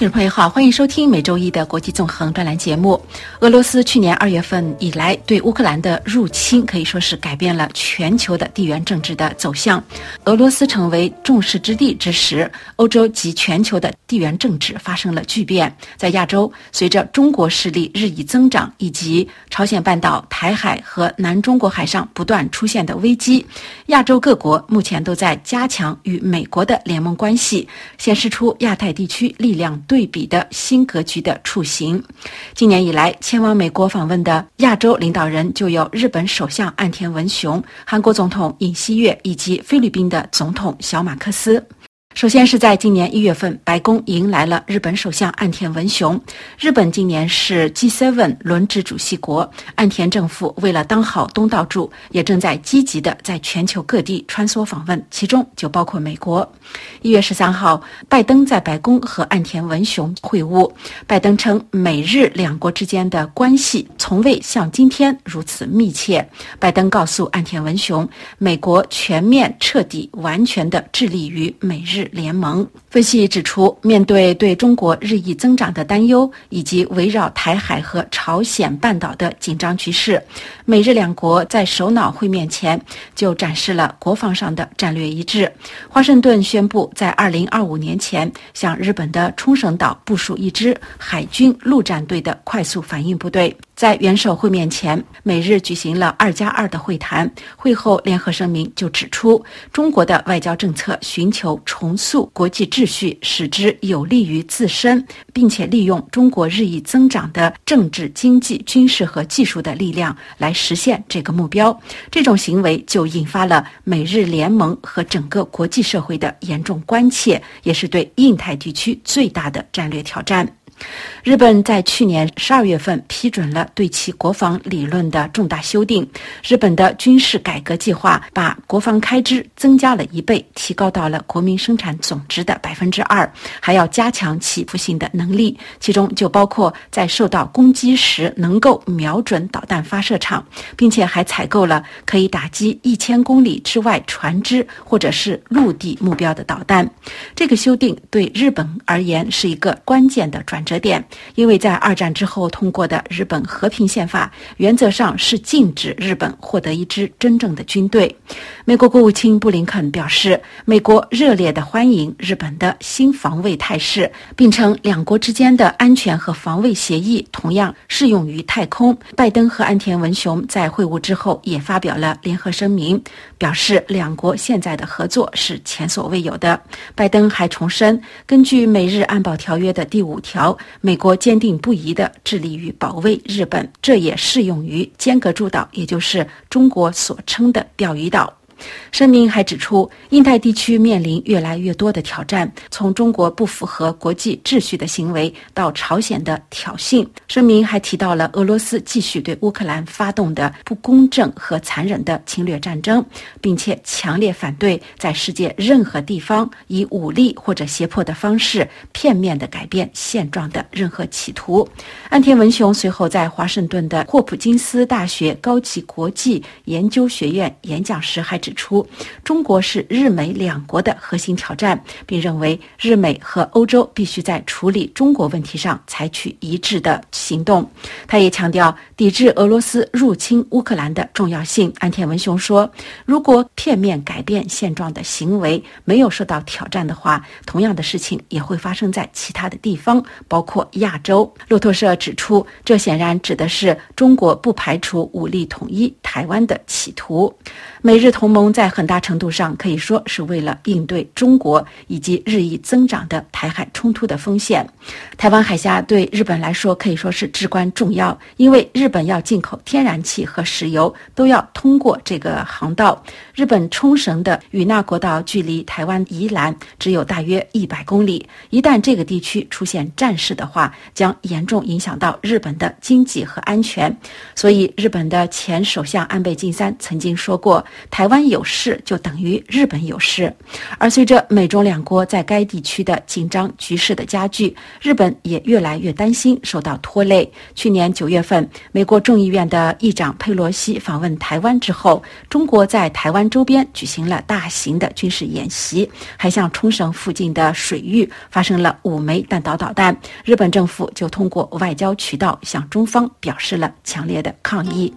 听众朋友好，欢迎收听每周一的国际纵横专栏节目。俄罗斯去年二月份以来对乌克兰的入侵，可以说是改变了全球的地缘政治的走向。俄罗斯成为众矢之的之时，欧洲及全球的地缘政治发生了巨变。在亚洲，随着中国势力日益增长，以及朝鲜半岛、台海和南中国海上不断出现的危机，亚洲各国目前都在加强与美国的联盟关系，显示出亚太地区力量对比的新格局的雏形。今年以来，前往美国访问的亚洲领导人就有日本首相岸田文雄、韩国总统尹锡悦以及菲律宾的总统小马克思。首先是在今年一月份，白宫迎来了日本首相岸田文雄。日本今年是 G7 轮值主席国，岸田政府为了当好东道主，也正在积极的在全球各地穿梭访问，其中就包括美国。一月十三号，拜登在白宫和岸田文雄会晤。拜登称，美日两国之间的关系从未像今天如此密切。拜登告诉岸田文雄，美国全面、彻底、完全的致力于美日。联盟分析指出，面对对中国日益增长的担忧，以及围绕台海和朝鲜半岛的紧张局势，美日两国在首脑会面前就展示了国防上的战略一致。华盛顿宣布，在二零二五年前向日本的冲绳岛部署一支海军陆战队的快速反应部队。在元首会面前，美日举行了二加二的会谈。会后联合声明就指出，中国的外交政策寻求重塑国际秩序，使之有利于自身，并且利用中国日益增长的政治、经济、军事和技术的力量来实现这个目标。这种行为就引发了美日联盟和整个国际社会的严重关切，也是对印太地区最大的战略挑战。日本在去年十二月份批准了对其国防理论的重大修订。日本的军事改革计划把国防开支增加了一倍，提高到了国民生产总值的百分之二，还要加强其突性的能力，其中就包括在受到攻击时能够瞄准导弹发射场，并且还采购了可以打击一千公里之外船只或者是陆地目标的导弹。这个修订对日本而言是一个关键的转折折点。因为在二战之后通过的日本和平宪法，原则上是禁止日本获得一支真正的军队。美国国务卿布林肯表示，美国热烈地欢迎日本的新防卫态势，并称两国之间的安全和防卫协议同样适用于太空。拜登和岸田文雄在会晤之后也发表了联合声明，表示两国现在的合作是前所未有的。拜登还重申，根据美日安保条约的第五条，美国坚定不移地致力于保卫日本，这也适用于尖阁诸岛，也就是中国所称的钓鱼岛。声明还指出，印太地区面临越来越多的挑战，从中国不符合国际秩序的行为到朝鲜的挑衅。声明还提到了俄罗斯继续对乌克兰发动的不公正和残忍的侵略战争，并且强烈反对在世界任何地方以武力或者胁迫的方式片面地改变现状的任何企图。岸田文雄随后在华盛顿的霍普金斯大学高级国际研究学院演讲时还指。指出，中国是日美两国的核心挑战，并认为日美和欧洲必须在处理中国问题上采取一致的行动。他也强调抵制俄罗斯入侵乌克兰的重要性。安田文雄说：“如果片面改变现状的行为没有受到挑战的话，同样的事情也会发生在其他的地方，包括亚洲。”路透社指出，这显然指的是中国不排除武力统一台湾的企图。美日同盟。在很大程度上可以说是为了应对中国以及日益增长的台海冲突的风险。台湾海峡对日本来说可以说是至关重要，因为日本要进口天然气和石油都要通过这个航道。日本冲绳的与那国岛距离台湾宜兰只有大约一百公里，一旦这个地区出现战事的话，将严重影响到日本的经济和安全。所以，日本的前首相安倍晋三曾经说过，台湾。有事就等于日本有事。而随着美中两国在该地区的紧张局势的加剧，日本也越来越担心受到拖累。去年九月份，美国众议院的议长佩洛西访问台湾之后，中国在台湾周边举行了大型的军事演习，还向冲绳附近的水域发生了五枚弹道导弹。日本政府就通过外交渠道向中方表示了强烈的抗议。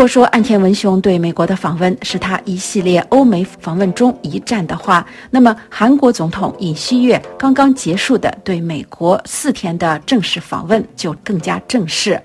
如果说岸田文雄对美国的访问是他一系列欧美访问中一站的话，那么韩国总统尹锡悦刚刚结束的对美国四天的正式访问就更加正式。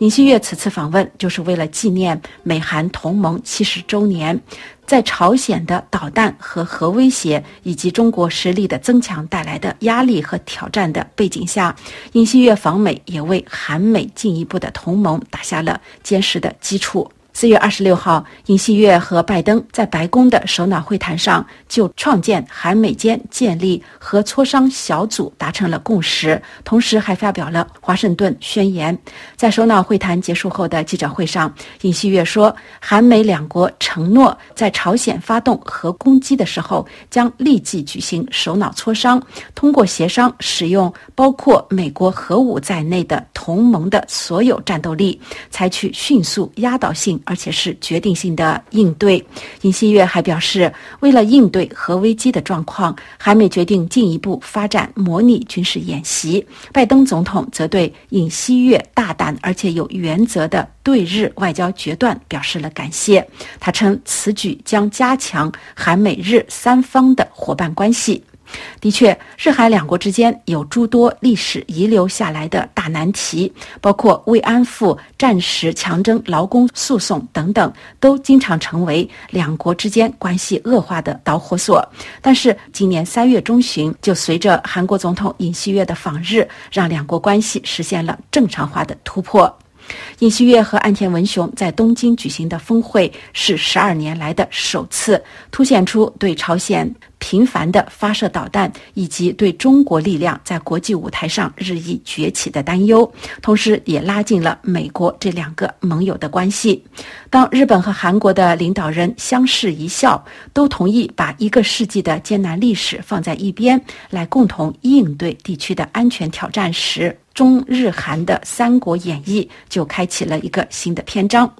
尹锡悦此次访问就是为了纪念美韩同盟七十周年。在朝鲜的导弹和核威胁以及中国实力的增强带来的压力和挑战的背景下，尹锡悦访美也为韩美进一步的同盟打下了坚实的基础。四月二十六号，尹锡悦和拜登在白宫的首脑会谈上，就创建韩美间建立核磋商小组达成了共识，同时还发表了华盛顿宣言。在首脑会谈结束后的记者会上，尹锡悦说，韩美两国承诺在朝鲜发动核攻击的时候，将立即举行首脑磋商，通过协商使用包括美国核武在内的同盟的所有战斗力，采取迅速压倒性。而且是决定性的应对。尹锡悦还表示，为了应对核危机的状况，韩美决定进一步发展模拟军事演习。拜登总统则对尹锡悦大胆而且有原则的对日外交决断表示了感谢。他称此举将加强韩美日三方的伙伴关系。的确，日韩两国之间有诸多历史遗留下来的大难题，包括慰安妇、战时强征劳工诉讼等等，都经常成为两国之间关系恶化的导火索。但是，今年三月中旬，就随着韩国总统尹锡悦的访日，让两国关系实现了正常化的突破。尹锡悦和岸田文雄在东京举行的峰会是十二年来的首次，凸显出对朝鲜频繁的发射导弹以及对中国力量在国际舞台上日益崛起的担忧，同时也拉近了美国这两个盟友的关系。当日本和韩国的领导人相视一笑，都同意把一个世纪的艰难历史放在一边，来共同应对地区的安全挑战时，中日韩的《三国演义》就开启了一个新的篇章。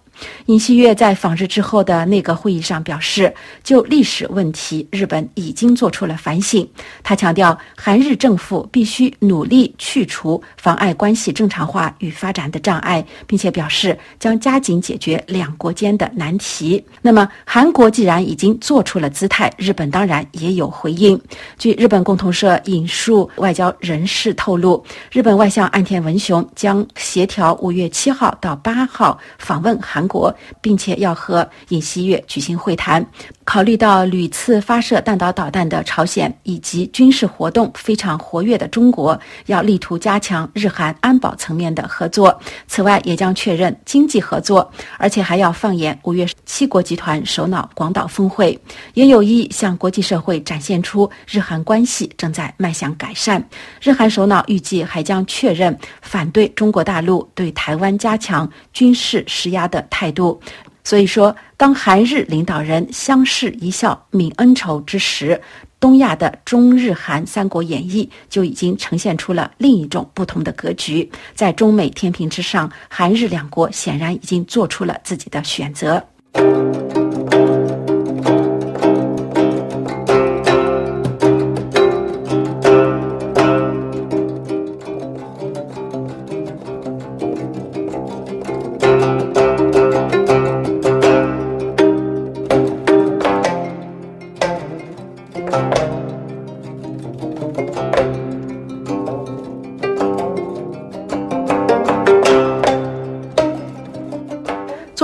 尹锡悦在访日之后的内阁会议上表示，就历史问题，日本已经做出了反省。他强调，韩日政府必须努力去除妨碍关系正常化与发展的障碍，并且表示将加紧解决两国间的难题。那么，韩国既然已经做出了姿态，日本当然也有回应。据日本共同社引述外交人士透露，日本外相岸田文雄将协调五月七号到八号访问韩。国，并且要和尹锡悦举行会谈。考虑到屡次发射弹道导弹的朝鲜以及军事活动非常活跃的中国，要力图加强日韩安保层面的合作。此外，也将确认经济合作，而且还要放眼五月七国集团首脑广岛峰会，也有意向国际社会展现出日韩关系正在迈向改善。日韩首脑预计还将确认反对中国大陆对台湾加强军事施压的态度。所以说，当韩日领导人相视一笑泯恩仇之时，东亚的中日韩三国演义就已经呈现出了另一种不同的格局。在中美天平之上，韩日两国显然已经做出了自己的选择。Thank you.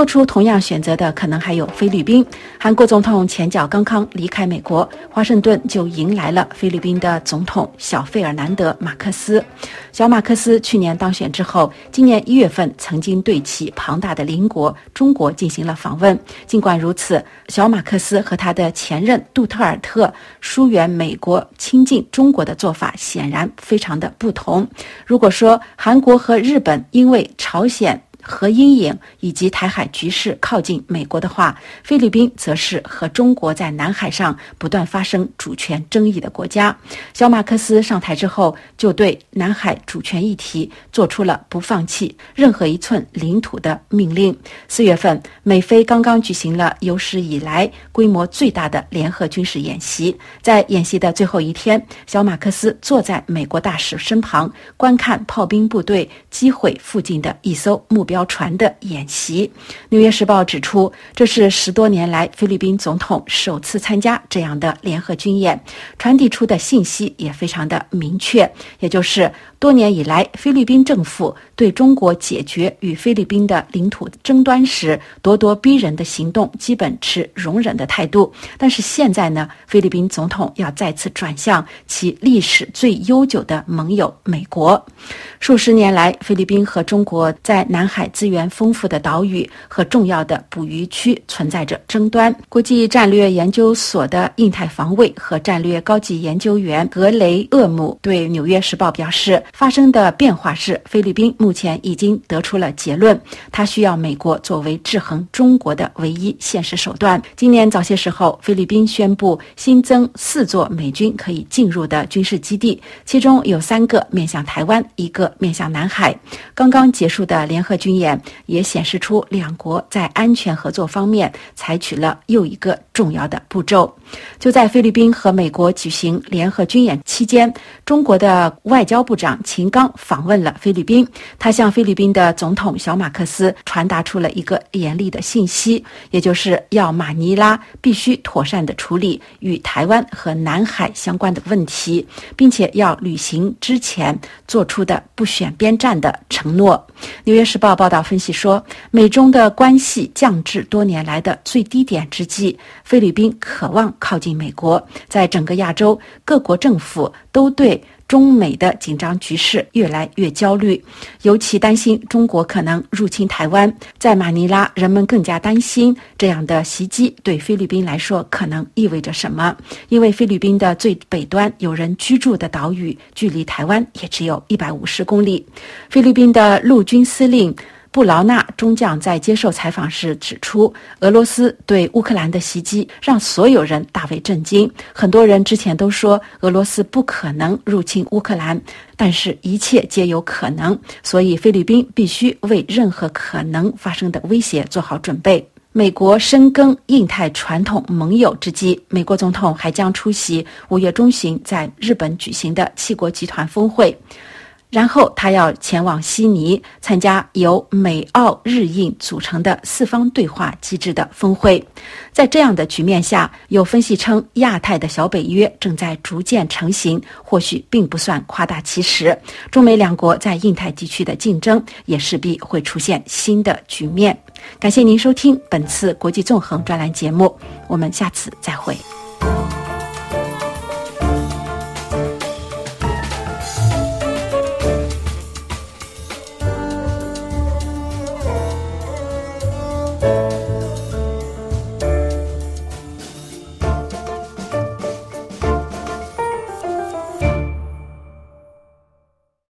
做出同样选择的可能还有菲律宾。韩国总统前脚刚刚离开美国华盛顿就迎来了菲律宾的总统小费尔南德马克思。小马克思去年当选之后今年一月份曾经对其庞大的邻国中国进行了访问。尽管如此小马克思和他的前任杜特尔特疏远美国亲近中国的做法显然非常的不同。如果说韩国和日本因为朝鲜核阴影以及台海局势靠近美国的话，菲律宾则是和中国在南海上不断发生主权争议的国家。小马克思上台之后，就对南海主权议题做出了不放弃任何一寸领土的命令。四月份，美菲刚刚举行了有史以来规模最大的联合军事演习。在演习的最后一天，小马克思坐在美国大使身旁，观看炮兵部队击毁附近的一艘目标标船的演习，《纽约时报》指出，这是十多年来菲律宾总统首次参加这样的联合军演，传递出的信息也非常的明确，也就是。多年以来，菲律宾政府对中国解决与菲律宾的领土争端时咄咄逼人的行动，基本持容忍的态度。但是现在呢，菲律宾总统要再次转向其历史最悠久的盟友美国。数十年来，菲律宾和中国在南海资源丰富的岛屿和重要的捕鱼区存在着争端。国际战略研究所的印太防卫和战略高级研究员格雷厄姆对《纽约时报》表示。发生的变化是，菲律宾目前已经得出了结论，它需要美国作为制衡中国的唯一现实手段。今年早些时候，菲律宾宣布新增四座美军可以进入的军事基地，其中有三个面向台湾，一个面向南海。刚刚结束的联合军演也显示出两国在安全合作方面采取了又一个重要的步骤。就在菲律宾和美国举行联合军演期间，中国的外交部长。秦刚访问了菲律宾，他向菲律宾的总统小马克思传达出了一个严厉的信息，也就是要马尼拉必须妥善地处理与台湾和南海相关的问题，并且要履行之前做出的不选边站的承诺。纽约时报报道分析说，美中的关系降至多年来的最低点之际，菲律宾渴望靠近美国，在整个亚洲各国政府都对。中美的紧张局势越来越焦虑，尤其担心中国可能入侵台湾。在马尼拉，人们更加担心这样的袭击对菲律宾来说可能意味着什么，因为菲律宾的最北端有人居住的岛屿，距离台湾也只有一百五十公里。菲律宾的陆军司令。布劳纳中将在接受采访时指出，俄罗斯对乌克兰的袭击让所有人大为震惊。很多人之前都说俄罗斯不可能入侵乌克兰，但是一切皆有可能，所以菲律宾必须为任何可能发生的威胁做好准备。美国深耕印太传统盟友之际，美国总统还将出席五月中旬在日本举行的七国集团峰会。然后他要前往悉尼参加由美、澳、日、印组成的四方对话机制的峰会。在这样的局面下，有分析称，亚太的小北约正在逐渐成型，或许并不算夸大其词。中美两国在印太地区的竞争也势必会出现新的局面。感谢您收听本次国际纵横专栏节目，我们下次再会。